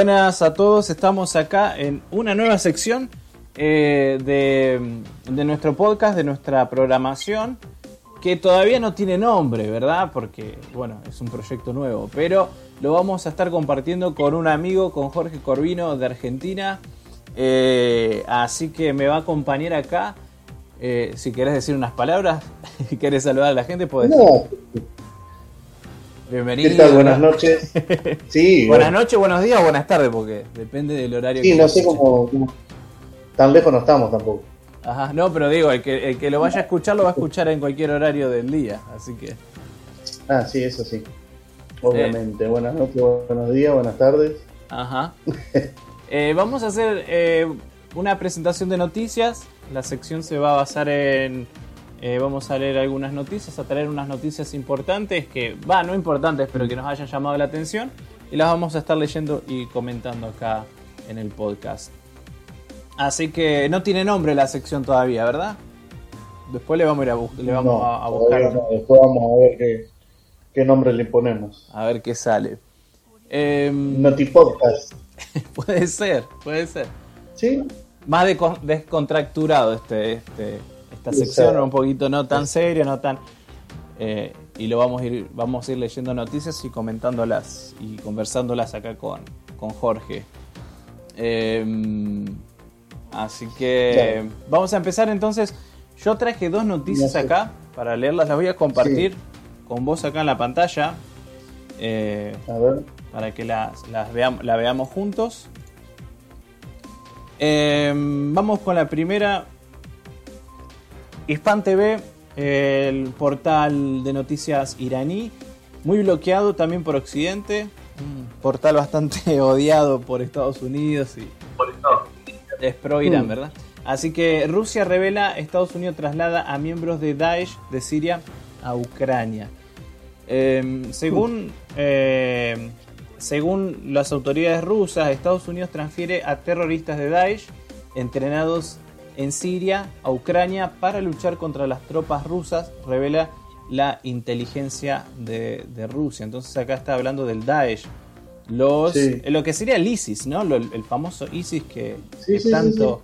Buenas a todos, estamos acá en una nueva sección eh, de, de nuestro podcast, de nuestra programación, que todavía no tiene nombre, ¿verdad? Porque, bueno, es un proyecto nuevo, pero lo vamos a estar compartiendo con un amigo, con Jorge Corvino de Argentina. Eh, así que me va a acompañar acá. Eh, si querés decir unas palabras, querés saludar a la gente, podés. No, Bienvenido. ¿Qué tal? Buenas noches. Sí, Buenas bueno, noches, buenos días, buenas tardes, porque depende del horario sí, que no sé cómo- Tan lejos no estamos tampoco. Ajá, no, pero digo, el que, el que lo vaya a escuchar lo va a escuchar en cualquier horario del día, así que. Ah, sí, eso sí. Obviamente. Buenas noches, buenos días, buenas tardes. Ajá. Eh, vamos a hacer eh, una presentación de noticias. La sección se va a basar en. Eh, vamos a leer algunas noticias, a traer unas noticias importantes que, va, no importantes, pero que nos hayan llamado la atención. Y las vamos a estar leyendo y comentando acá en el podcast. Así que no tiene nombre la sección todavía, ¿verdad? Después le vamos a ir a, bus- le vamos No, a, a todavía buscar. no. Después vamos a ver qué, qué nombre le ponemos. A ver qué sale. Em, Notipodcast. puede ser, puede ser. ¿Sí? Más de- descontracturado este, este, esta sección, un poquito no tan serio, no tan... eh, y lo vamos a ir, vamos a ir leyendo noticias y comentándolas y conversándolas acá con, con Jorge. Em, así que Claro. vamos a empezar entonces. Yo traje dos noticias acá para leerlas, las voy a compartir con vos acá en la pantalla. Eh, A ver. para que las, las veamos, la veamos juntos. Eh, vamos con la primera. Hispan TV, el portal de noticias iraní, muy bloqueado también por Occidente, un portal bastante odiado por Estados Unidos y es pro Irán, Mm. ¿verdad? Así que Rusia revela, Estados Unidos traslada a miembros de Daesh de Siria a Ucrania. Eh, según, eh, según las autoridades rusas, Estados Unidos transfiere a terroristas de Daesh entrenados en Siria a Ucrania para luchar contra las tropas rusas, revela la inteligencia de, de Rusia. Entonces acá está hablando del Daesh. Los, Sí. Lo que sería el ISIS, ¿no? Lo- el famoso ISIS que, Sí, que sí, sí, tanto,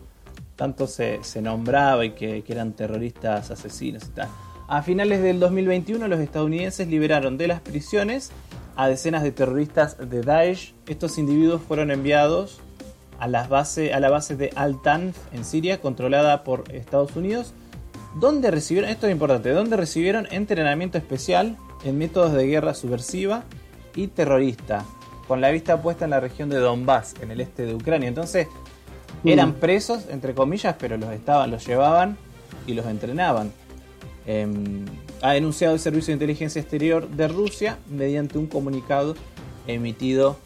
tanto se, se nombraba y que, que eran terroristas asesinos y tal. A finales del 2021 los estadounidenses liberaron de las prisiones a decenas de terroristas de Daesh. Estos individuos fueron enviados a, las base, a la base de Al-Tanf en Siria, controlada por Estados Unidos, donde recibieron, esto es importante, donde recibieron entrenamiento especial en métodos de guerra subversiva y terrorista, con la vista puesta en la región de Donbass, en el este de Ucrania. Entonces, eran Mm. presos, entre comillas, pero los estaban, los llevaban y los entrenaban. Em, ha denunciado el Servicio de Inteligencia Exterior de Rusia mediante un comunicado emitido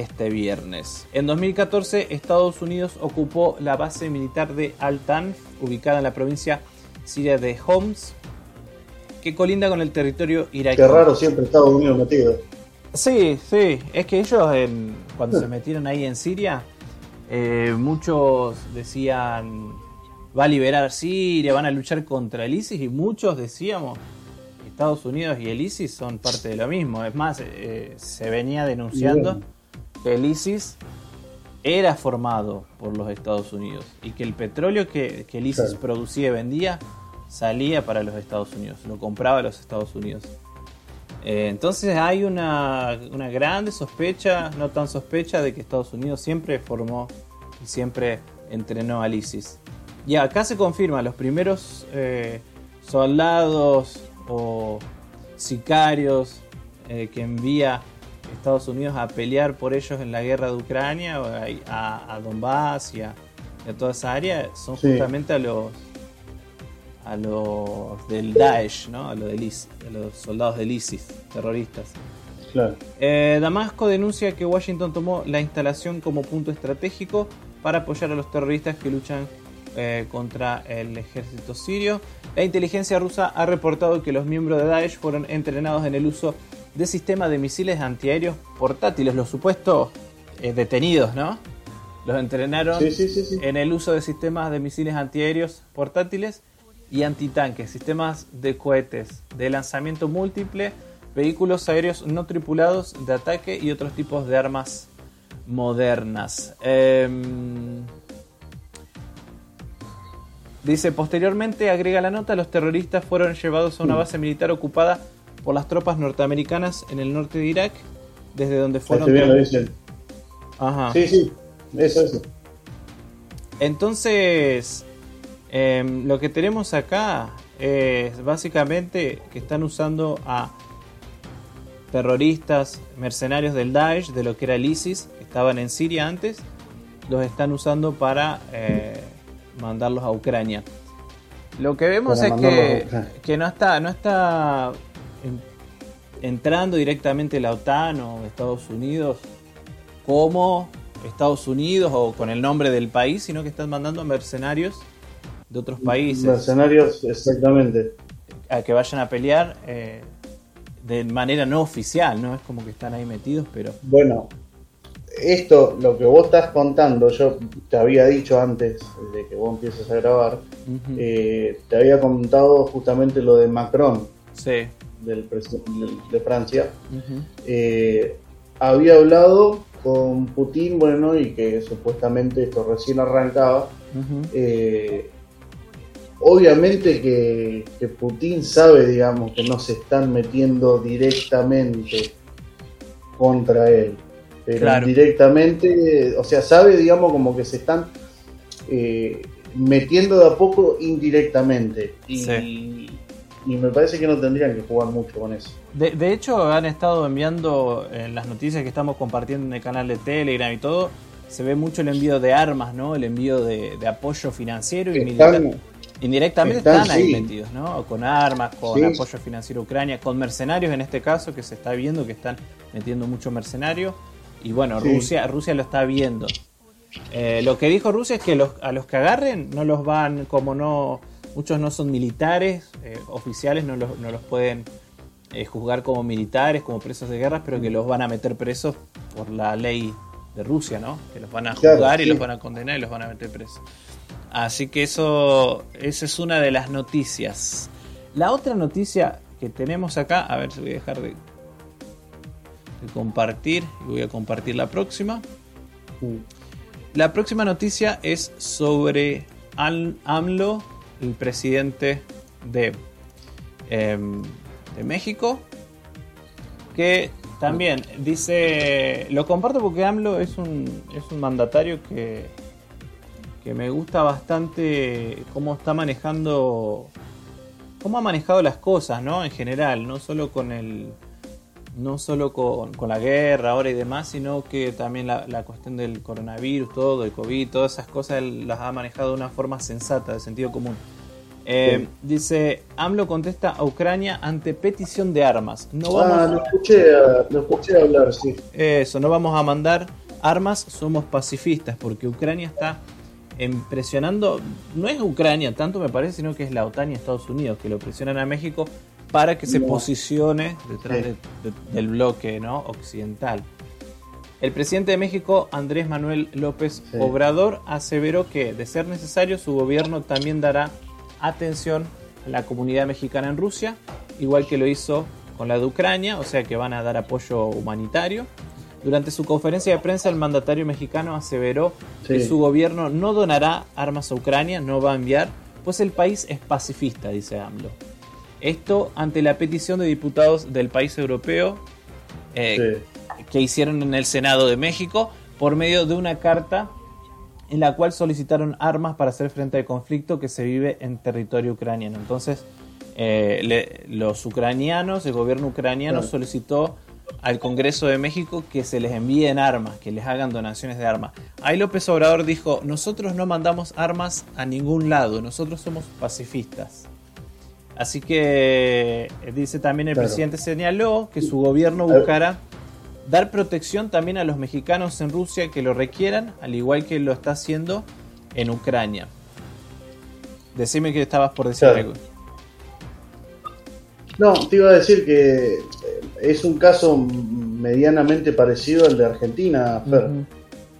este viernes. En 2014, Estados Unidos ocupó la base militar de Al-Tanf, ubicada en la provincia siria de Homs, que colinda con el territorio iraquí. Qué raro siempre Estados Unidos metido. Sí, sí, es que ellos en- cuando se metieron ahí en Siria, eh, muchos decían, va a liberar Siria, van a luchar contra el ISIS y muchos decíamos, Estados Unidos y el ISIS son parte de lo mismo. Es más, eh, se venía denunciando Bien. El ISIS era formado por los Estados Unidos y que el petróleo que, que el ISIS Claro. producía y vendía salía para los Estados Unidos, lo compraba los Estados Unidos. Eh, entonces hay una, una grande sospecha, no tan sospecha, de que Estados Unidos siempre formó y siempre entrenó al ISIS. Y acá se confirma, los primeros eh, soldados o sicarios eh, que envía Estados Unidos a pelear por ellos en la guerra de Ucrania, a, a, a Donbass y a, y a toda esa área, son Sí. justamente a los a los del Daesh, ¿no? A los, del ISIS, a los soldados del ISIS, terroristas. Claro. Eh, Damasco denuncia que Washington tomó la instalación como punto estratégico para apoyar a los terroristas que luchan eh, contra el ejército sirio. La inteligencia rusa ha reportado que los miembros de Daesh fueron entrenados en el uso de sistemas de misiles antiaéreos portátiles, los supuestos eh, detenidos, ¿no? Los entrenaron Sí, sí, sí, sí. en el uso de sistemas de misiles antiaéreos portátiles y antitanques, sistemas de cohetes de lanzamiento múltiple, vehículos aéreos no tripulados de ataque y otros tipos de armas modernas. Em, dice, posteriormente, agrega la nota, los terroristas fueron llevados a una base militar ocupada por las tropas norteamericanas en el norte de Irak, desde donde fueron... Ajá. Sí, sí, eso, eso. Entonces, em, lo que tenemos acá es básicamente que están usando a terroristas, mercenarios del Daesh, de lo que era el ISIS, que estaban en Siria antes, los están usando para eh, mandarlos a Ucrania. Lo que vemos es que, que, no está, no está entrando directamente la OTAN o Estados Unidos como Estados Unidos o con el nombre del país, sino que están mandando mercenarios de otros países. Mercenarios, exactamente. A que vayan a pelear eh, de manera no oficial, ¿no? Es como que están ahí metidos, pero... Bueno, esto, lo que vos estás contando, yo te había dicho antes de que vos empieces a grabar, eh, te había contado justamente lo de Macron, sí. Del, de Francia. Eh, había hablado con Putin, bueno, y que supuestamente esto recién arrancaba. Eh, obviamente que, Putin sabe, digamos, que no se están metiendo directamente contra él, pero directamente, o sea, sabe, digamos, como que se están eh, metiendo de a poco indirectamente. Y, y me parece que no tendrían que jugar mucho con eso. De, hecho, han estado enviando en las noticias que estamos compartiendo en el canal de Telegram y todo, se ve mucho el envío de armas, ¿no? El envío de, apoyo financiero y militar. Indirectamente están, ahí metidos, ¿no? Con armas, con apoyo financiero a Ucrania, con mercenarios en este caso, que se está viendo que están metiendo mucho mercenario. Y bueno, Rusia, Rusia lo está viendo. Eh, lo que dijo Rusia es que los, a los que agarren no los van, como no Muchos no son militares, eh, oficiales no los, no los pueden eh, juzgar como militares, como presos de guerra, pero que los van a meter presos por la ley de Rusia, ¿no? Que los van a juzgar y los van a condenar y los van a meter presos. Así que eso, esa es una de las noticias. La otra noticia que tenemos acá, a ver si voy a dejar de, compartir y voy a compartir la próxima. Uh. La próxima noticia es sobre AMLO el presidente de, em, de México, que también dice, lo comparto porque AMLO es un, es un mandatario que, que me gusta bastante cómo está manejando, cómo ha manejado las cosas, ¿no? En general, no solo con el, no solo con, la guerra ahora y demás, sino que también la, la, cuestión del coronavirus, todo, el COVID, todas esas cosas las ha manejado de una forma sensata, de sentido común. Eh, dice, AMLO contesta a Ucrania ante petición de armas. No ah, vamos ah, lo escuché, lo escuché hablar, sí. Eso, no vamos a mandar armas, somos pacifistas, porque Ucrania está presionando, no es Ucrania tanto me parece, sino que es la OTAN y Estados Unidos que lo presionan a México para que se posicione detrás del bloque ¿no? occidental. El presidente de México, Andrés Manuel López Obrador, aseveró que, de ser necesario, su gobierno también dará atención a la comunidad mexicana en Rusia, igual que lo hizo con la de Ucrania, o sea que van a dar apoyo humanitario. Durante su conferencia de prensa, el mandatario mexicano aseveró que su gobierno no donará armas a Ucrania, no va a enviar, pues el país es pacifista, dice AMLO. Esto ante la petición de diputados del país europeo eh, que hicieron en el Senado de México por medio de una carta en la cual solicitaron armas para hacer frente al conflicto que se vive en territorio ucraniano. Entonces, eh, los ucranianos, el gobierno ucraniano solicitó al Congreso de México que se les envíen armas, que les hagan donaciones de armas. Ahí López Obrador dijo, nosotros no mandamos armas a ningún lado, nosotros somos pacifistas. Así que eh, dice también el presidente señaló que su gobierno buscará dar protección también a los mexicanos en Rusia que lo requieran, al igual que lo está haciendo en Ucrania. Decime que estabas por decir algo. No, te iba a decir que eh, es un caso medianamente parecido al de Argentina, Fer,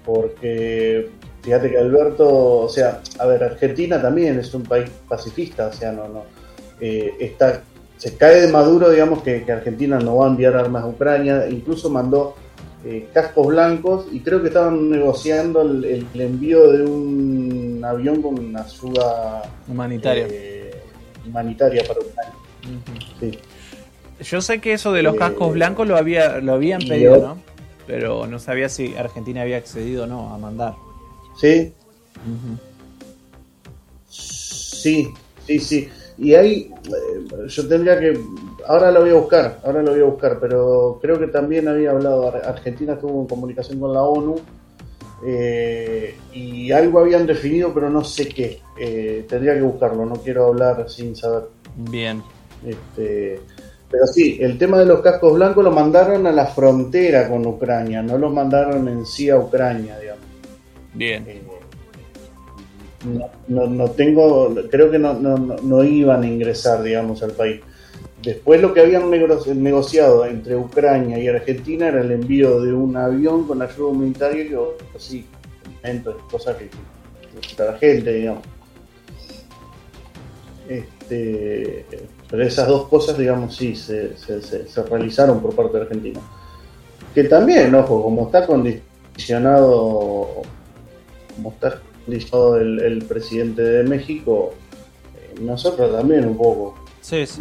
porque fíjate que Alberto, o sea, a ver, Argentina también es un país pacifista, o sea, no, no, eh, está se cae de Maduro, digamos, que, Argentina no va a enviar armas a Ucrania, incluso mandó eh, cascos blancos y creo que estaban negociando el, envío de un avión con ayuda humanitaria, eh, humanitaria para Ucrania. Yo sé que eso de los cascos blancos lo había lo habían pedido, ¿no? Pero no sabía si Argentina había accedido o no a mandar. Sí. Sí, sí, sí. Y ahí eh, yo tendría que, ahora lo voy a buscar, ahora lo voy a buscar, pero creo que también había hablado, Argentina estuvo en comunicación con la ONU eh, y algo habían definido, pero no sé qué. Eh, tendría que buscarlo, no quiero hablar sin saber. Bien. Este, pero sí, el tema de los cascos blancos lo mandaron a la frontera con Ucrania, no lo mandaron en sí a Ucrania, digamos. Bien no, no, tengo, creo que no, no, iban a ingresar, digamos, al país. Después lo que habían negociado entre Ucrania y Argentina era el envío de un avión con ayuda humanitaria, que así, cosas que, para la gente, digamos. Este, pero esas dos cosas, digamos, sí, se, se, se, realizaron por parte de Argentina. Que también, ojo, como está condicionado, como está el, presidente de México, eh, nosotros también un poco.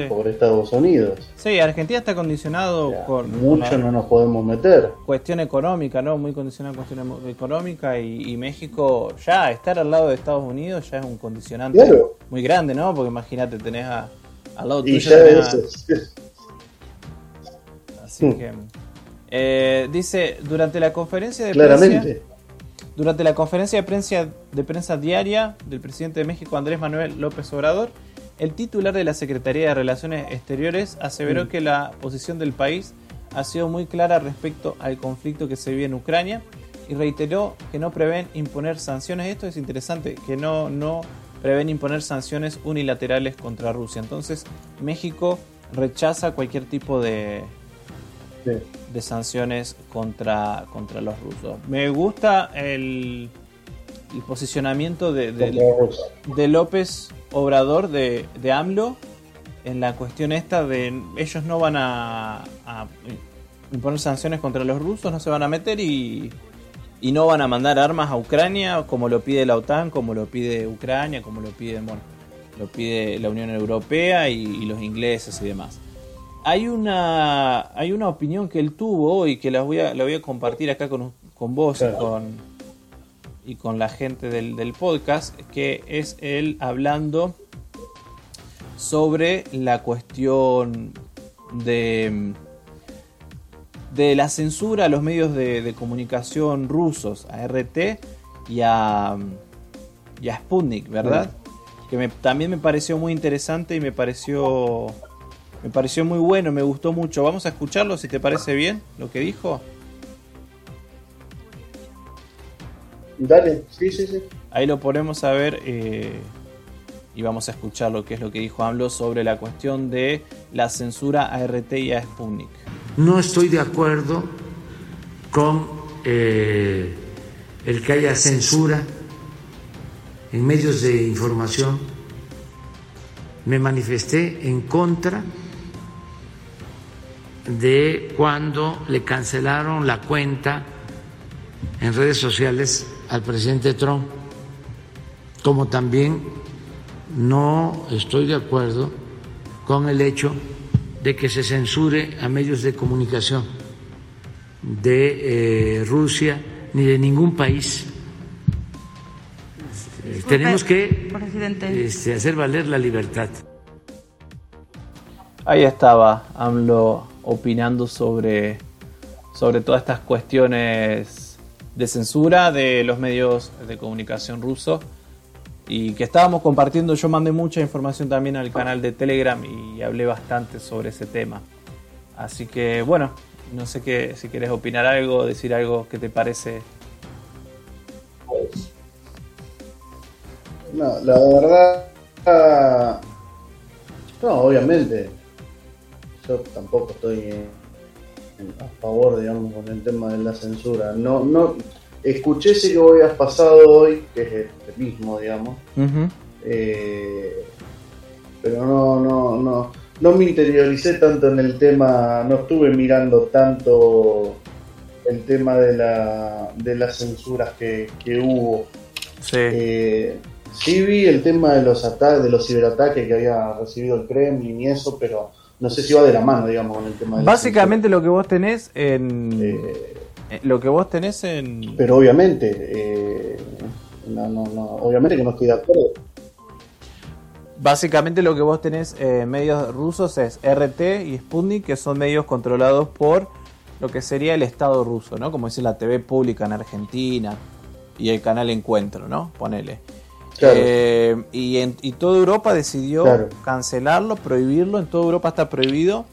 Por Estados Unidos. Sí, Argentina está condicionado con. Mucho no nos podemos meter. Cuestión económica, ¿no? Muy condicionado cuestión económica y, México, ya estar al lado de Estados Unidos ya es un condicionante muy grande, ¿no? Porque imagínate, tenés a, al lado y tuyo. Ya Así hmm. que. Eh, dice, durante la conferencia de Claramente. Durante la conferencia de prensa, de prensa diaria del presidente de México, Andrés Manuel López Obrador, el titular de la Secretaría de Relaciones Exteriores aseveró mm. que la posición del país ha sido muy clara respecto al conflicto que se vive en Ucrania y reiteró que no prevén imponer sanciones. Esto es interesante, que no, no prevén imponer sanciones unilaterales contra Rusia. Entonces, México rechaza cualquier tipo de, de sanciones contra, contra los rusos. Me gusta el, el posicionamiento de, de, López Obrador, de, de, AMLO, en la cuestión esta de ellos no van a, imponer sanciones contra los rusos, no se van a meter y, y no van a mandar armas a Ucrania como lo pide la OTAN, como lo pide Ucrania, como lo pide, bueno, lo pide la Unión Europea y los ingleses y demás hay una, hay una opinión que él tuvo y que la voy a, la voy a compartir acá con, con vos y, con, y con la gente del, del podcast, que es él hablando sobre la cuestión de, de la censura a los medios de, comunicación rusos, a RT y a, y a Sputnik, ¿verdad? Que también me pareció muy interesante y me pareció me pareció muy bueno, me gustó mucho. Vamos a escucharlo si te parece bien lo que dijo. Dale, sí, sí, sí. Ahí lo ponemos a ver eh, y vamos a escuchar lo que es lo que dijo AMLO sobre la cuestión de la censura a RT y a Sputnik. No estoy de acuerdo con eh, el que haya censura en medios de información. Me manifesté en contra de cuando le cancelaron la cuenta en redes sociales al presidente Trump, como también no estoy de acuerdo con el hecho de que se censure a medios de comunicación de eh, Rusia ni de ningún país. Tenemos que este, hacer valer la libertad. Ahí estaba AMLO opinando sobre, sobre todas estas cuestiones de censura de los medios de comunicación rusos y que estábamos compartiendo. Yo mandé mucha información también al canal de Telegram y hablé bastante sobre ese tema. Así que bueno, no sé qué, si quieres opinar algo, decir algo que te parece. No, la verdad, no, obviamente, yo tampoco estoy a favor, digamos, con el tema de la censura. No, no, escuché ese que vos habías pasado hoy, que es el mismo, digamos, eh, pero no, no, no, no me interioricé tanto en el tema, no estuve mirando tanto el tema de, la, de las censuras que, que hubo. Sí. Eh, sí vi el tema de los ataques, de los ciberataques que había recibido el Kremlin y eso, pero no sé si va de la mano, digamos, con el tema de Básicamente lo que vos tenés en... Eh, eh, lo que vos tenés en... pero obviamente, eh, no, no, no, obviamente que no estoy de acuerdo. Básicamente lo que vos tenés en medios rusos es RT y Sputnik, que son medios controlados por lo que sería el Estado ruso, ¿no? Como dice la TV pública en Argentina y el canal Encuentro, ¿no? Ponele. Claro. Eh, y, en, y toda Europa decidió Claro. cancelarlo, prohibirlo. En toda Europa está prohibido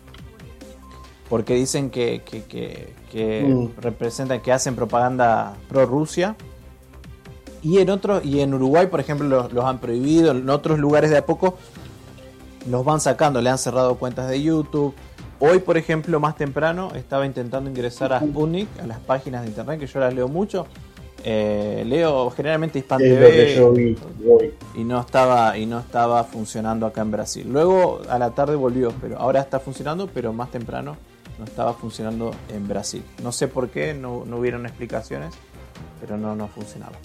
porque dicen que, que, que- que Mm. representan, que hacen propaganda pro Rusia. Y en otros, y en Uruguay, por ejemplo, los, los han prohibido. En otros lugares de a poco los van sacando, le han cerrado cuentas de YouTube. Hoy, por ejemplo, más temprano, estaba intentando ingresar a Sputnik, a las páginas de internet, que yo las leo mucho. Eh, leo generalmente Hispan hoy. y no estaba y no estaba funcionando acá en Brasil. Luego a la tarde volvió, pero ahora está funcionando, pero más temprano no estaba funcionando en Brasil. No sé por qué, no, no hubieron explicaciones, pero no, no funcionaba.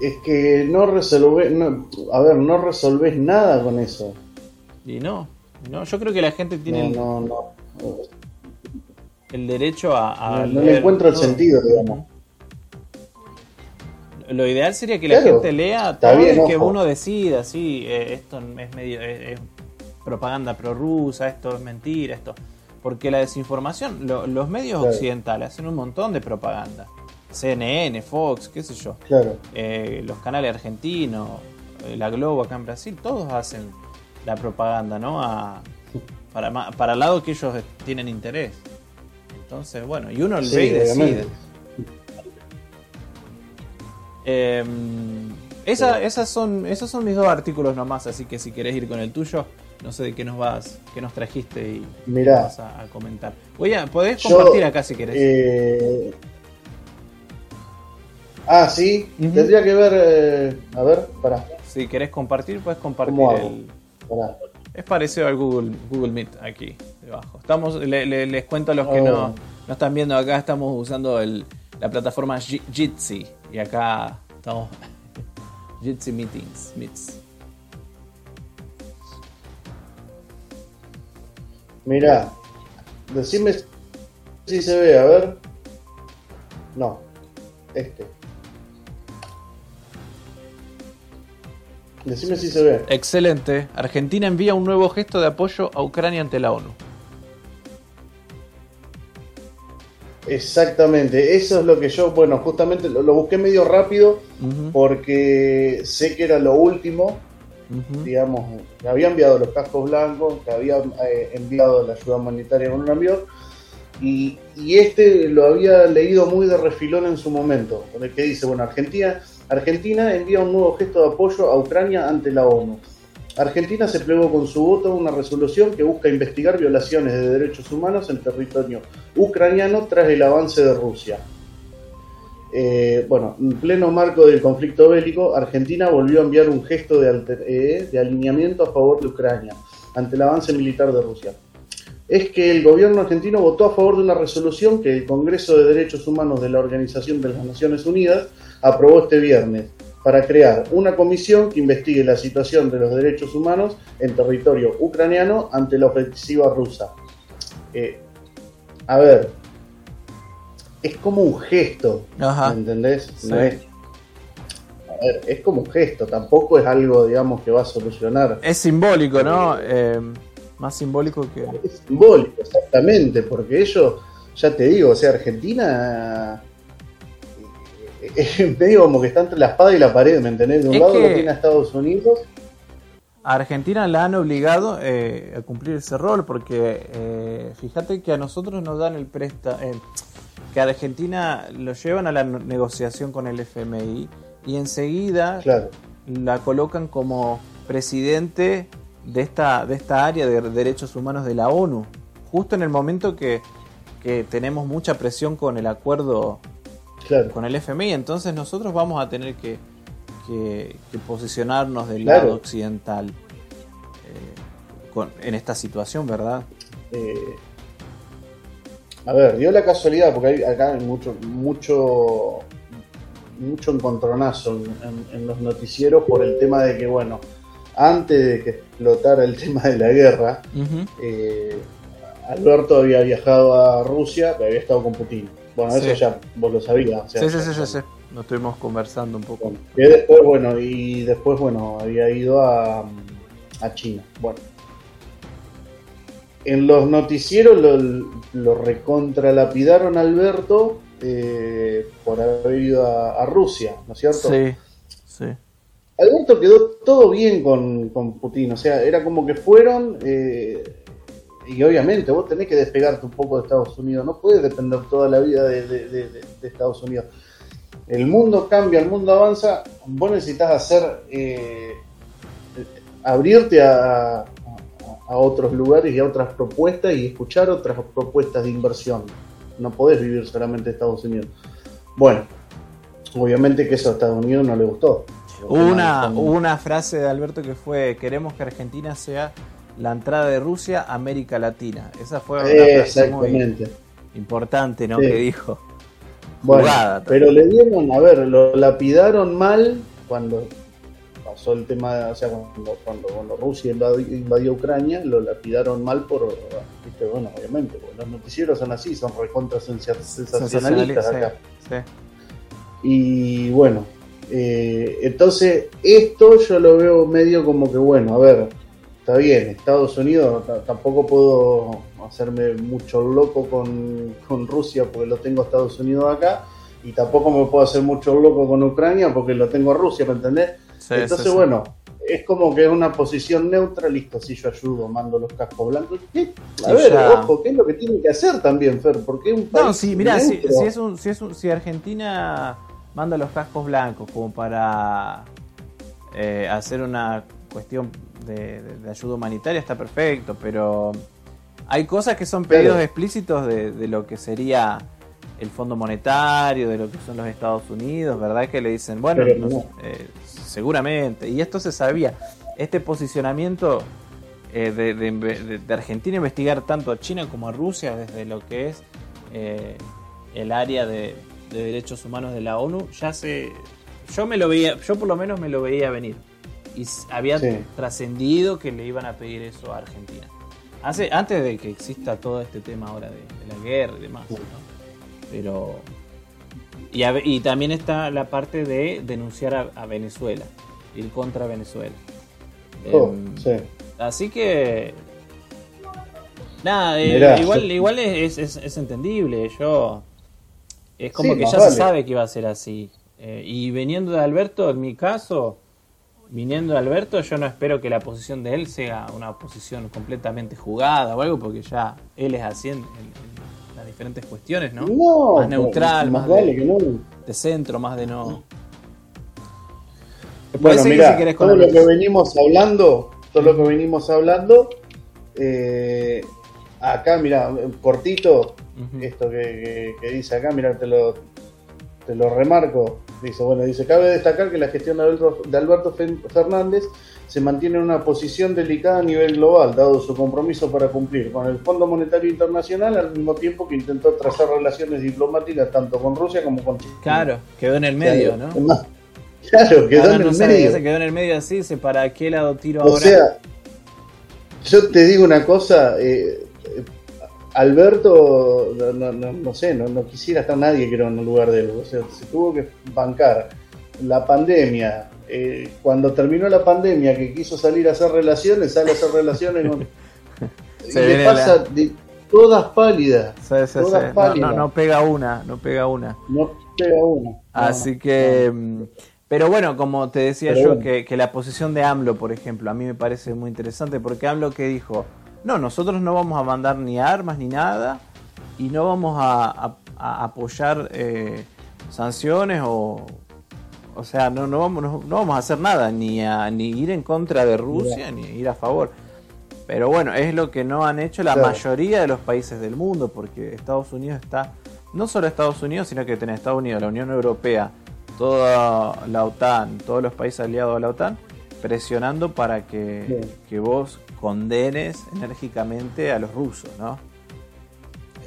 Es que no resolvés, no, a ver, no resolvés nada con eso. Y no, no yo creo que la gente tiene no, no. El, derecho a, a No, no le encuentro el sentido, digamos. Lo ideal sería que la gente lea todo bien, que ojo. uno decida, sí, eh, esto es medio es, es propaganda prorrusa, esto es mentira, esto. Porque la desinformación, lo- los medios Claro. occidentales hacen un montón de propaganda. CNN, Fox, qué sé yo. Claro. Eh, los canales argentinos, eh, la Globo acá en Brasil, todos hacen la propaganda, ¿no? A- para, para el lado que ellos tienen interés. Entonces, bueno, y uno Sí, ve y decide. Eh, esa- esas, son, esos son mis dos artículos nomás, así que si querés ir con el tuyo, no sé de qué nos vas, qué nos trajiste y Mirá. vas a, a comentar. Voy a, podés Yo, compartir acá si querés. eh, Ah, sí. Tendría que ver. eh, A ver, pará. Si querés compartir, puedes compartir el. pará. Es parecido al Google, Google Meet aquí debajo. Estamos, le- le- les cuento a los que Oh. no, no están viendo acá, estamos usando el, la plataforma Ji- Jitsi y acá estamos Jitsi Meetings, Meets. Mirá. Decime si se ve, a ver. No. Este. Decime si se ve. Excelente. Argentina envía un nuevo gesto de apoyo a Ucrania ante la ONU. Exactamente, eso es lo que yo, bueno, justamente lo, lo busqué medio rápido porque sé que era lo último, digamos, que había enviado los cascos blancos, que había eh, enviado la ayuda humanitaria con un avión, y, y este lo había leído muy de refilón en su momento, el que dice, bueno, Argentina, Argentina envía un nuevo gesto de apoyo a Ucrania ante la ONU. Argentina se plegó con su voto a una resolución que busca investigar violaciones de derechos humanos en territorio ucraniano tras el avance de Rusia. Eh, bueno, en pleno marco del conflicto bélico, Argentina volvió a enviar un gesto de, alter- eh, de alineamiento a favor de Ucrania ante el avance militar de Rusia. Es que el gobierno argentino votó a favor de una resolución que el Congreso de Derechos Humanos de la Organización de las Naciones Unidas aprobó este viernes para crear una comisión que investigue la situación de los derechos humanos en territorio ucraniano ante la ofensiva rusa. Eh, a ver, es como un gesto, Ajá. ¿me entendés? Sí. No es, a ver, es como un gesto, tampoco es algo, digamos, que va a solucionar. Es simbólico, ¿no? Eh, más simbólico que. Es simbólico, exactamente, porque ellos, ya te digo, o sea, Argentina eh, es medio como que está entre la espada y la pared, ¿me entendés? De un Es lado que- lo tiene a Estados Unidos, A Argentina la han obligado eh, a cumplir ese rol porque eh, fíjate que a nosotros nos dan el préstamo, que a Argentina lo llevan a la negociación con el FMI y enseguida claro, la colocan como presidente de esta, de esta área de derechos humanos de la ONU, justo en el momento que, que tenemos mucha presión con el acuerdo claro. con el FMI, entonces nosotros vamos a tener que, que- que posicionarnos del Claro. lado occidental eh, con- en esta situación, ¿verdad? Eh, a ver, dio la casualidad, porque hay, acá hay mucho, mucho, mucho encontronazo en, los noticieros por el tema de que, bueno, antes de que explotara el tema de la guerra, eh, Alberto había viajado a Rusia, que había estado con Putin. Bueno, eso ya vos lo sabías. sí, sí, sí, sí, sí, Nos estuvimos conversando un poco. y después, bueno, y después, bueno, había ido a, a China. Bueno. En los noticieros lo, lo recontralapidaron a Alberto eh, por haber ido a, Rusia, ¿no es cierto? Sí, sí. Alberto quedó todo bien con, con Putin, o sea, era como que fueron, eh, y obviamente vos tenés que despegarte un poco de Estados Unidos, no puedes depender toda la vida de, Estados Unidos. El mundo cambia, el mundo avanza, vos necesitas hacer, eh, abrirte a, a otros lugares y a otras propuestas y escuchar otras propuestas de inversión. No podés vivir solamente en Estados Unidos. Bueno, obviamente que eso a Estados Unidos no le gustó. una, una frase de Alberto que fue, queremos que Argentina sea la entrada de Rusia a América Latina. Esa fue una frase muy importante, ¿no? Que dijo. Bueno, pero le dieron, a ver, lo lapidaron mal cuando pasó el tema, o sea, cuando, cuando, Rusia invadió, Ucrania, lo lapidaron mal por, bueno, obviamente, los noticieros son así, son recontra sensacionalistas acá. Y bueno, eh, entonces esto yo lo veo medio como que, bueno, a ver, está bien, Estados Unidos, tampoco puedo hacerme mucho loco con, con Rusia porque lo tengo a Estados Unidos acá, y tampoco me puedo hacer mucho loco con Ucrania porque lo tengo a Rusia, ¿me entendés? Entonces, bueno, es como que es una posición neutra, listo, si yo ayudo, mando los cascos blancos. A ver, ojo, ¿qué es lo que tiene que hacer también, Fer? Porque un país No, sí, mira, si, es un, si, es si Argentina manda los cascos blancos como para eh, hacer una cuestión de, ayuda humanitaria, está perfecto, pero hay cosas que son pedidos explícitos de, de lo que sería el Fondo Monetario, de lo que son los Estados Unidos, ¿verdad? Que le dicen, bueno, eh, seguramente, y esto se sabía, este posicionamiento eh, de, Argentina investigar tanto a China como a Rusia desde lo que es eh, el área de, derechos humanos de la ONU, ya se... Yo me lo veía, yo por lo menos me lo veía venir. Y había trascendido que le iban a pedir eso a Argentina. Hace, antes de que exista todo este tema ahora de, la guerra y demás. ¿no? Pero. Y, también está la parte de denunciar a, Venezuela, ir contra Venezuela. Oh, em, sí. Así que. Nada, eh, igual, igual es, es, entendible. Yo. Es como que ya se sabe que iba a ser así. Eh, y viniendo de Alberto, en mi caso, viniendo de Alberto, yo no espero que la posición de él sea una posición completamente jugada o algo, porque ya él es así en, diferentes cuestiones, ¿no? más neutral, más, de, centro, más de no. Bueno, mira, todo lo que venimos hablando, todo lo que venimos hablando, eh, acá, mira, cortito, esto que, dice acá, mira, te lo, te lo remarco. Dice, bueno, dice, cabe destacar que la gestión de Alberto Fernández se mantiene en una posición delicada a nivel global, dado su compromiso para cumplir con el Fondo Monetario Internacional, al mismo tiempo que intentó trazar relaciones diplomáticas tanto con Rusia como con China. Claro, quedó en el medio, ¿no? Claro, quedó en el medio. Se quedó en el medio así, se para qué lado tiro ahora. O sea, yo te digo una cosa, eh, Alberto, no, sé, no, quisiera estar nadie que en el lugar de él. O sea, se tuvo que bancar la pandemia, eh, cuando terminó la pandemia, que quiso salir a hacer relaciones, sale a hacer relaciones con... y le pasa de todas pálidas. No, pega una, no pega una. No pega una. Así que... Mm, pero bueno, como te decía yo, que, la posición de AMLO, por ejemplo, a mí me parece muy interesante, porque AMLO que dijo, no, nosotros no vamos a mandar ni armas ni nada, y no vamos a, apoyar eh, sanciones o, o sea, no, no, vamos, no, vamos a hacer nada, ni, a, ni ir en contra de Rusia, ni ir a favor. Pero bueno, es lo que no han hecho la mayoría de los países del mundo, porque Estados Unidos está, no solo Estados Unidos, sino que tiene Estados Unidos, la Unión Europea, toda la OTAN, todos los países aliados a la OTAN, presionando para que, que vos condenes enérgicamente a los rusos, ¿no?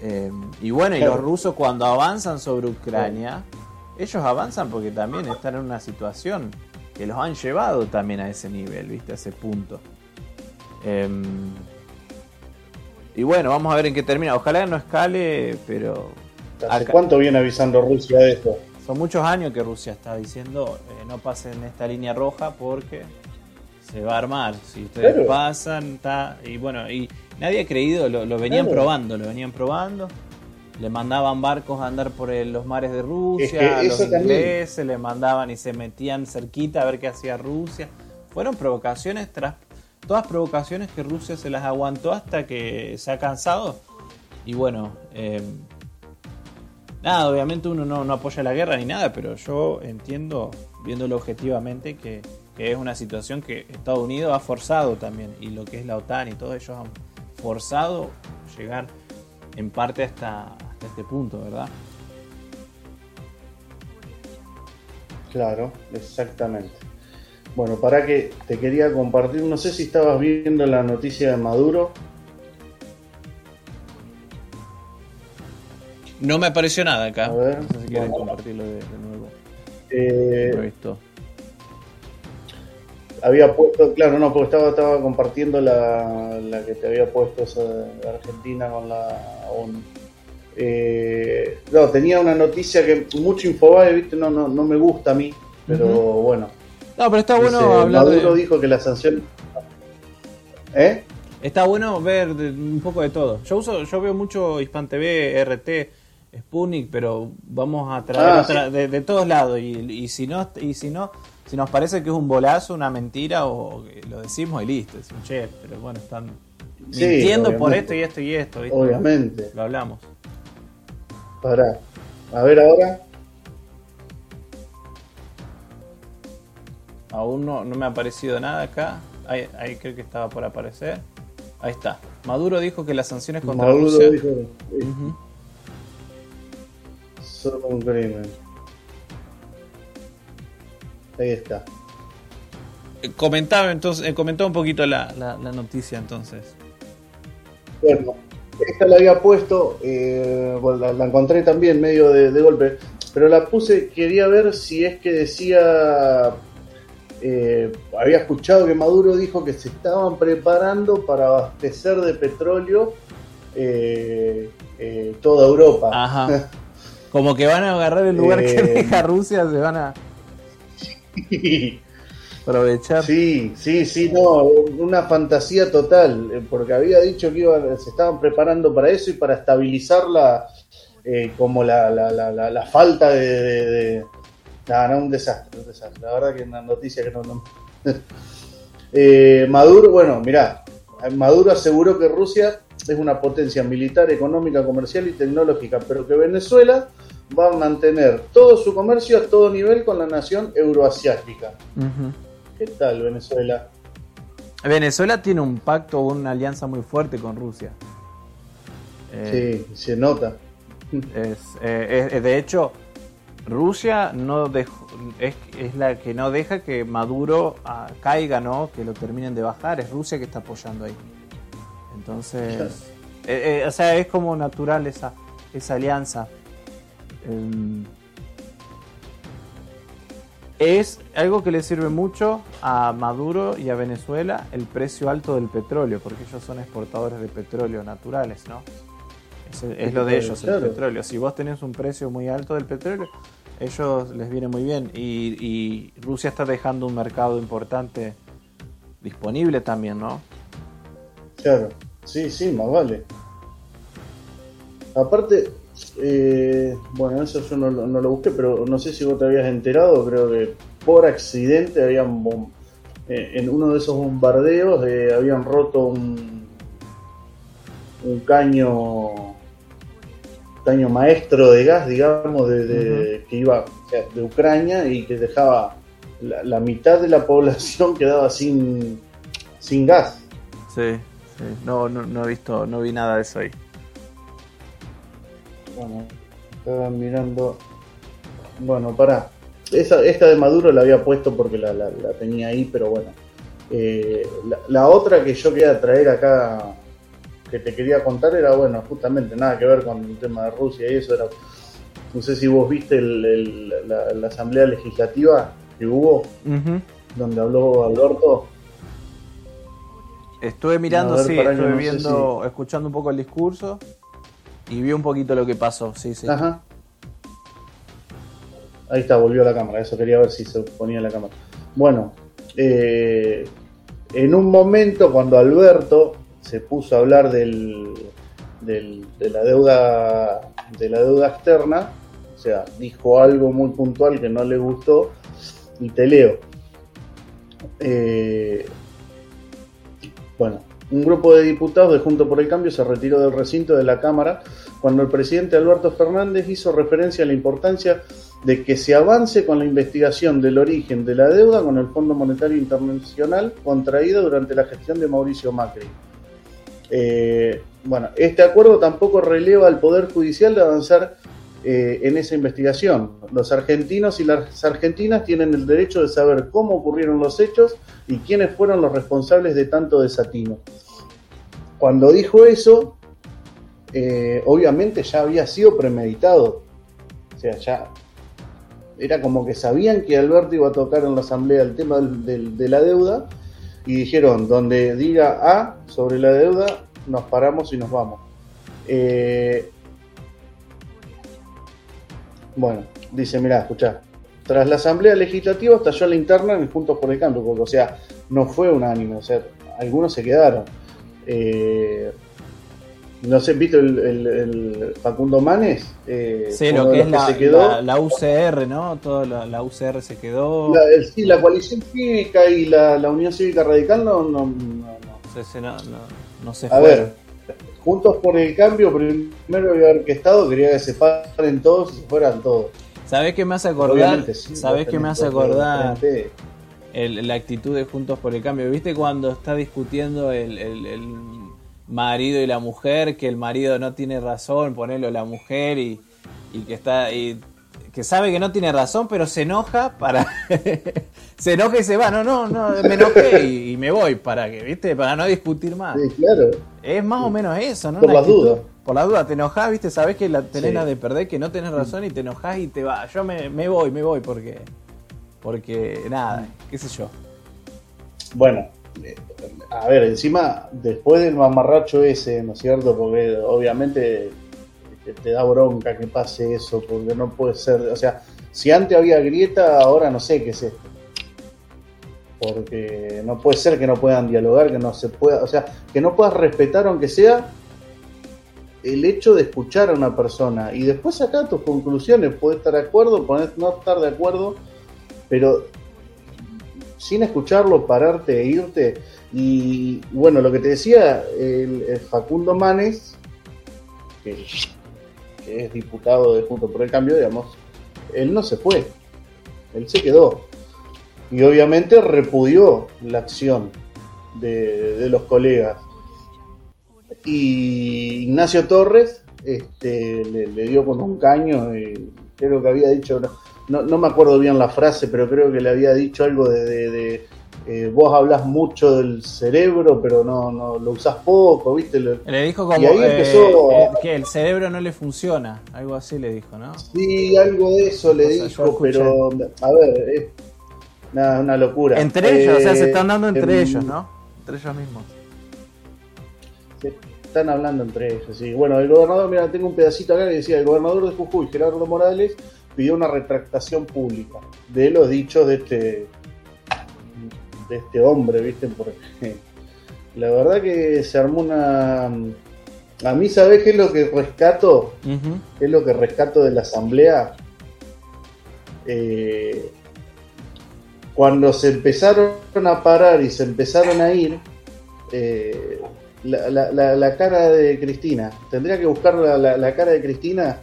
Eh, y bueno, y los rusos cuando avanzan sobre Ucrania, ellos avanzan porque también están en una situación que los han llevado también a ese nivel, ¿viste? A ese punto. Em, y bueno, vamos a ver en qué termina. Ojalá no escale, pero... ¿Hace cuánto viene avisando Rusia de esto? Son muchos años que Rusia está diciendo eh, no pasen esta línea roja porque se va a armar. Si ustedes pasan, está. Y bueno, y nadie ha creído, lo, venían probando, lo venían probando. Le mandaban barcos a andar por los mares de Rusia, a los ingleses le mandaban y se metían cerquita a ver qué hacía Rusia. Fueron provocaciones tras todas provocaciones que Rusia se las aguantó hasta que se ha cansado. Y bueno, eh, nada, obviamente uno no, apoya la guerra ni nada, pero yo entiendo, viéndolo objetivamente, que, es una situación que Estados Unidos ha forzado también, y lo que es la OTAN y todos ellos han forzado llegar en parte hasta, hasta este punto, ¿verdad? Claro, exactamente. Bueno, para que te quería compartir, no sé si estabas viendo la noticia de Maduro, No me apareció nada acá. A ver, no sé si quieren compartirlo de, nuevo. Eh, había puesto, claro, no, porque estaba, estaba compartiendo la, la que te había puesto esa de Argentina con la ONU. Eh, no, tenía una noticia que mucho infobae, viste, no, no, no me gusta a mí, pero bueno. No, pero está bueno hablar Maduro dijo que la sanción... ¿Eh? Está bueno ver un poco de todo. Yo uso, yo veo mucho Hispan TV, RT, Sputnik, pero vamos a traer ah, de, todos lados y, si no y si no si nos parece que es un bolazo, una mentira o lo decimos y listo, decimos, che, pero bueno, están mintiendo por esto y esto y esto, Obviamente. Lo hablamos. Para. A ver ahora. Aún no, no me ha aparecido nada acá. Ahí, ahí, creo que estaba por aparecer. Ahí está. Maduro dijo que las sanciones contra Maduro Rusia. Dijo, Solo un crimen. Ahí está. Eh, comentaba entonces, eh, comentó un poquito la, la, noticia entonces. Bueno, esta la había puesto, eh, bueno, la, encontré también medio de, de, golpe, pero la puse, quería ver si es que decía, había escuchado que Maduro dijo que se estaban preparando para abastecer de petróleo toda Europa. Ajá. Como que van a agarrar el lugar que eh, deja Rusia, se van a aprovechar. Sí, sí, sí, no, una fantasía total, eh, porque había dicho que se estaban preparando para eso y para estabilizar la, eh, como la, la, la, falta de, no, un desastre, un desastre. La verdad que una noticia que no... no... Maduro, bueno, mirá, Maduro aseguró que Rusia es una potencia militar, económica, comercial y tecnológica, pero que Venezuela va a mantener todo su comercio a todo nivel con la nación euroasiática. ¿Qué tal Venezuela? Venezuela tiene un pacto o una alianza muy fuerte con Rusia. sí, se nota. Eh, de hecho, Rusia no es, la que no deja que Maduro ah, caiga, ¿no? Que lo terminen de bajar. Es Rusia que está apoyando ahí. Entonces, eh, eh, o sea, es como natural esa, esa alianza. Em, es algo que le sirve mucho a Maduro y a Venezuela el precio alto del petróleo, porque ellos son exportadores de petróleo naturales, ¿no? Es, lo de ellos, el petróleo. Si vos tenés un precio muy alto del petróleo, ellos les viene muy bien. Y, y Rusia está dejando un mercado importante disponible también, ¿no? Claro, sí, sí, más vale. Aparte, eh, bueno, eso yo no, lo busqué, pero no sé si vos te habías enterado, creo que por accidente habían eh, en uno de esos bombardeos eh, habían roto un, un caño caño maestro de gas, digamos, de, que iba de Ucrania y que dejaba la, mitad de la población quedaba sin, sin gas. Sí, sí. No, no, no he visto, no vi nada de eso ahí. Bueno, estaba mirando. Bueno, para. Esa, esta de Maduro la había puesto porque la, tenía ahí, pero bueno. Eh, la, otra que yo quería traer acá, que te quería contar era, bueno, justamente nada que ver con el tema de Rusia y eso. Era, no sé si vos viste la, asamblea legislativa que hubo, donde habló Alberto. Estuve mirando, sí, estuve viendo, escuchando un poco el discurso y vi un poquito lo que pasó, sí, sí. Ajá. Ahí está, volvió la cámara, eso quería ver si se ponía la cámara. Bueno, eh, en un momento cuando Alberto se puso a hablar del, de la deuda de la deuda externa, o sea, dijo algo muy puntual que no le gustó, y te leo. Eh, bueno, un grupo de diputados de Junto por el Cambio se retiró del recinto de la Cámara cuando el presidente Alberto Fernández hizo referencia a la importancia de que se avance con la investigación del origen de la deuda con el Fondo Monetario Internacional contraída durante la gestión de Mauricio Macri. Eh, bueno, este acuerdo tampoco releva al Poder Judicial de avanzar eh, en esa investigación. Los argentinos y las argentinas tienen el derecho de saber cómo ocurrieron los hechos y quiénes fueron los responsables de tanto desatino. Cuando dijo eso, eh, obviamente ya había sido premeditado. O sea, ya era como que sabían que Alberto iba a tocar en la asamblea el tema de la deuda y dijeron, donde diga A sobre la deuda, nos paramos y nos vamos. Eh, bueno, dice, mira, escuchá, tras la asamblea legislativa estalló la interna en Juntos por el Cambio, porque, o sea, no fue unánime, o sea, algunos se quedaron. Eh, no sé, ¿viste el, Facundo Manes? Eh, sí, lo que es la, UCR, ¿no? Toda la, UCR se quedó. sí, la coalición cívica y la, Unión Cívica Radical no. No, no, no, se A ver, Juntos por el Cambio, primero había haber que Estado quería que se paren todos y se fueran todos. ¿Sabés qué me hace acordar? ¿Sabés qué me hace acordar? la actitud de Juntos por el Cambio. ¿Viste cuando está discutiendo el marido y la mujer, que el marido no tiene razón, ponerlo la mujer y, que está y que sabe que no tiene razón, pero se enoja para se enoja y se va, no, no, no, me enojé y, me voy para que, ¿viste? Para no discutir más. Sí, claro. Es más o menos eso, ¿no? Por las dudas. Por la duda, te enojas, ¿viste? Sabes que la tenés la de perder, que no tenés razón y te enojas y te va. Yo me, me voy, me voy porque porque nada, qué sé yo. Bueno, a ver, encima, después del mamarracho ese, ¿no es cierto? Porque obviamente te, da bronca que pase eso, porque no puede ser, o sea, si antes había grieta, ahora no sé qué es esto. Porque no puede ser que no puedan dialogar, que no se pueda, o sea, que no puedas respetar aunque sea el hecho de escuchar a una persona y después sacar tus conclusiones, puedes estar de acuerdo, puedes no estar de acuerdo, pero sin escucharlo, pararte e irte. Y bueno, lo que te decía, el, Facundo Manes, que, es diputado de Junto por el Cambio, digamos, él no se fue, él se quedó. Y obviamente repudió la acción de, los colegas. Y Ignacio Torres este, le, dio con un caño, y creo que había dicho, no, no, me acuerdo bien la frase, pero creo que le había dicho algo de, eh, vos hablas mucho del cerebro, pero no, no lo usás poco, ¿viste? Le dijo como eh, eh, que el cerebro no le funciona, algo así le dijo, ¿no? Sí, algo de eso le dijo, pero a ver, es una, locura. Entre ellos, o sea, se están dando entre em, ellos, ¿no? Entre ellos mismos. Se están hablando entre ellos, sí. Bueno, el gobernador, mira, tengo un pedacito acá que decía, el gobernador de Jujuy, Gerardo Morales, pidió una retractación pública de los dichos de este de este hombre, ¿viste? Porque la verdad que se armó una a mí sabes qué es lo que rescato, qué es lo que rescato de la asamblea eh, cuando se empezaron a parar y se empezaron a ir eh, la, cara de Cristina. Tendría que buscar la, cara de Cristina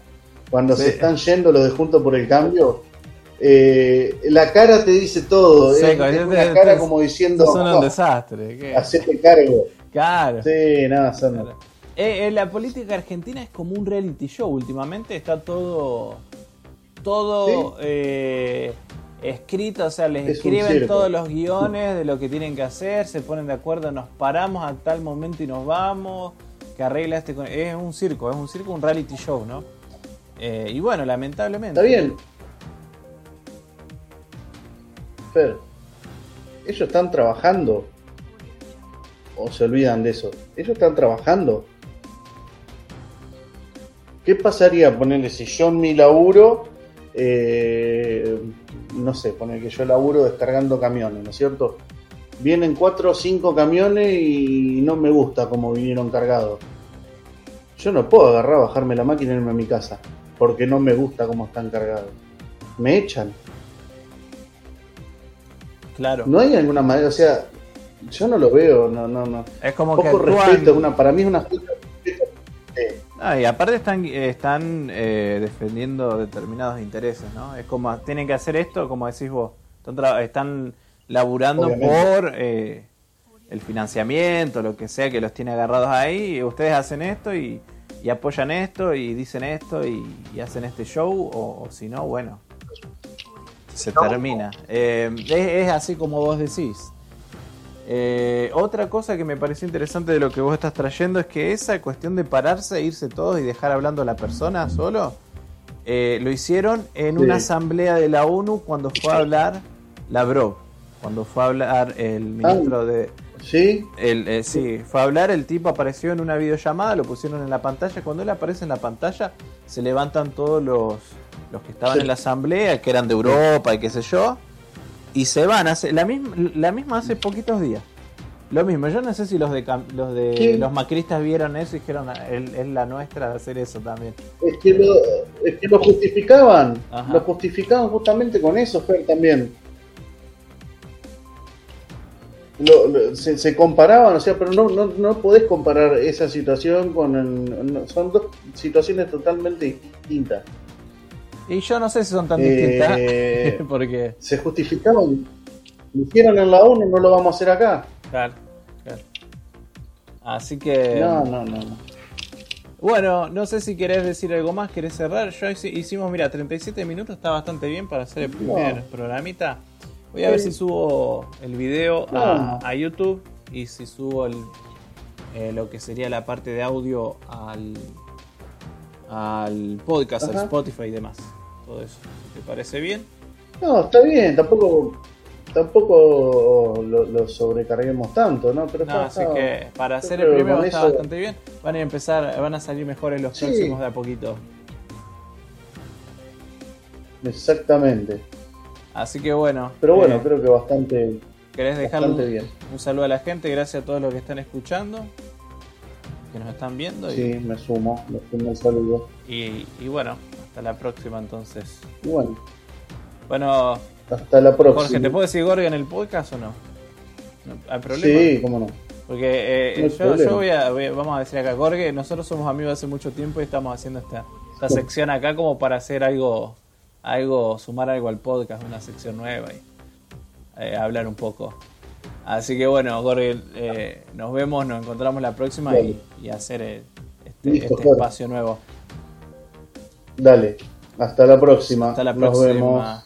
cuando se están yendo los de Juntos por el Cambio, eh, la cara te dice todo. Sí, es, una cara como diciendo. Son un oh, desastre. Hacete cargo. Claro. Sí, nada, son. Eh, eh, la política argentina es como un reality show. Últimamente está todo. Todo. Escrito, o sea, les escriben todos los guiones de lo que tienen que hacer, se ponen de acuerdo, nos paramos a tal momento y nos vamos que arregla este... Es un circo, es un circo, un reality show, ¿no? Eh, y bueno, lamentablemente... Está bien. Fer, ellos están trabajando. O se olvidan de eso. Ellos están trabajando. ¿Qué pasaría, ponerle, si yo en mi laburo, eh, no sé, poner que yo laburo descargando camiones, ¿no es cierto? Vienen cuatro o cinco camiones y no me gusta cómo vinieron cargados. Yo no puedo agarrar, bajarme la máquina y irme a mi casa, porque no me gusta cómo están cargados. Me echan. Claro. No hay alguna manera, o sea, yo no lo veo, no, no, no. Es como Poco que actúan- respeto, una, para mí es una falta Ah, y aparte están, están eh, defendiendo determinados intereses, ¿no? Es como, tienen que hacer esto, como decís vos. Están, tra- están laburando Obviamente. por eh, el financiamiento, lo que sea que los tiene agarrados ahí. y ustedes hacen esto y, y apoyan esto y dicen esto y, y hacen este show, o, o si no, bueno, se termina. Eh, es, es así como vos decís. Eh, otra cosa que me pareció interesante de lo que vos estás trayendo es que esa cuestión de pararse, irse todos y dejar hablando a la persona solo, eh, lo hicieron en Sí. una asamblea de la ONU cuando fue a hablar Lavrov, cuando fue a hablar el ministro de... ¿Sí? El, eh, sí, fue a hablar, el tipo apareció en una videollamada, lo pusieron en la pantalla. Cuando él aparece en la pantalla, se levantan todos los, los que estaban Sí. en la asamblea, que eran de Europa y qué sé yo, y se van. Hace, la, misma, la misma hace poquitos días. Lo mismo, yo no sé si los de los de los macristas vieron eso y dijeron, "Ah, es, es la nuestra de hacer eso también. Es que lo, es que lo justificaban. Ajá. Lo justificaban justamente con eso, Fer, también. Lo- lo- se, se comparaban, o sea, pero no, no, no podés comparar esa situación con... el- no, son dos situaciones totalmente distintas. Y yo no sé si son tan Eh, distintas, porque... Se justificaban. Lo hicieron en la ONU, no lo vamos a hacer acá. Claro, claro. Así que... No, no, no. no. Bueno, no sé si querés decir algo más, querés cerrar. Yo hicimos, mira, 37 minutos, está bastante bien para hacer el primer No. programita. Voy a ver si subo el video a, No. a YouTube y si subo el, eh, lo que sería la parte de audio al, al podcast, al. Spotify y demás. Todo eso. ¿Te parece bien? No, está bien, tampoco tampoco lo, lo sobrecarguemos tanto, ¿no? Pero No, está- así está- que para hacer el primero está eso- bastante bien. Van a empezar, van a salir mejores los Sí. próximos de a poquito. Exactamente. Así que bueno. Pero bueno, eh, creo que bastante, ¿Querés dejar bastante un, bien. un saludo a la gente? Gracias a todos los que están escuchando, que nos están viendo. y- Sí, me sumo, me sumo el saludo. Y, y bueno, hasta la próxima entonces. Bueno, Bueno, hasta la próxima. Jorge, ¿te puedo decir Gorga en el podcast o no? ¿No ¿Hay problema? Sí, cómo no. Porque eh, No yo, yo voy, a, voy a- vamos a decir acá, Gorge, nosotros somos amigos hace mucho tiempo y estamos haciendo esta, esta sección acá como para hacer algo, algo, sumar algo al podcast, una sección nueva y eh, hablar un poco. Así que bueno, Gorge, eh, nos vemos, nos encontramos la próxima y, y hacer eh, este, Listo, este Jorge. espacio nuevo. Dale, hasta la próxima. Hasta la Nos próxima. vemos.